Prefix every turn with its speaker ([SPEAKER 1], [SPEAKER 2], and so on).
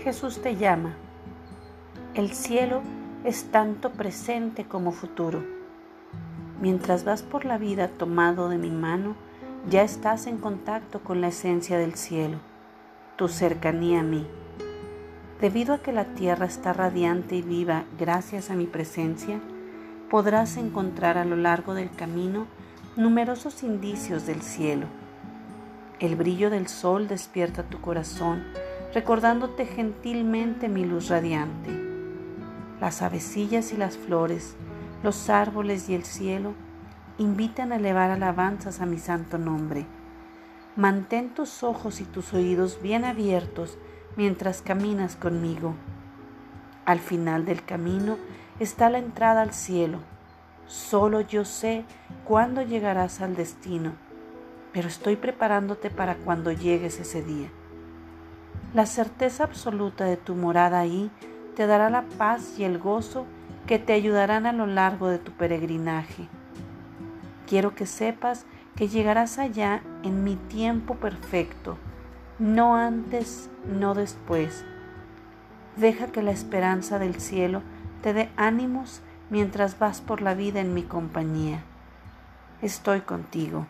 [SPEAKER 1] Jesús te llama. El cielo es tanto presente como futuro. Mientras vas por la vida tomado de mi mano, ya estás en contacto con la esencia del cielo, tu cercanía a mí. Debido a que la tierra está radiante y viva gracias a mi presencia, podrás encontrar a lo largo del camino numerosos indicios del cielo. El brillo del sol despierta tu corazón, recordándote gentilmente mi luz radiante. Las avecillas y las flores, los árboles y el cielo invitan a elevar alabanzas a mi santo nombre. Mantén tus ojos y tus oídos bien abiertos mientras caminas conmigo. Al final del camino está la entrada al cielo. Solo yo sé cuándo llegarás al destino, pero estoy preparándote para cuando llegues ese día. La certeza absoluta de tu morada ahí te dará la paz y el gozo que te ayudarán a lo largo de tu peregrinaje. Quiero que sepas que llegarás allá en mi tiempo perfecto, no antes, no después. Deja que la esperanza del cielo te dé ánimos mientras vas por la vida en mi compañía. Estoy contigo.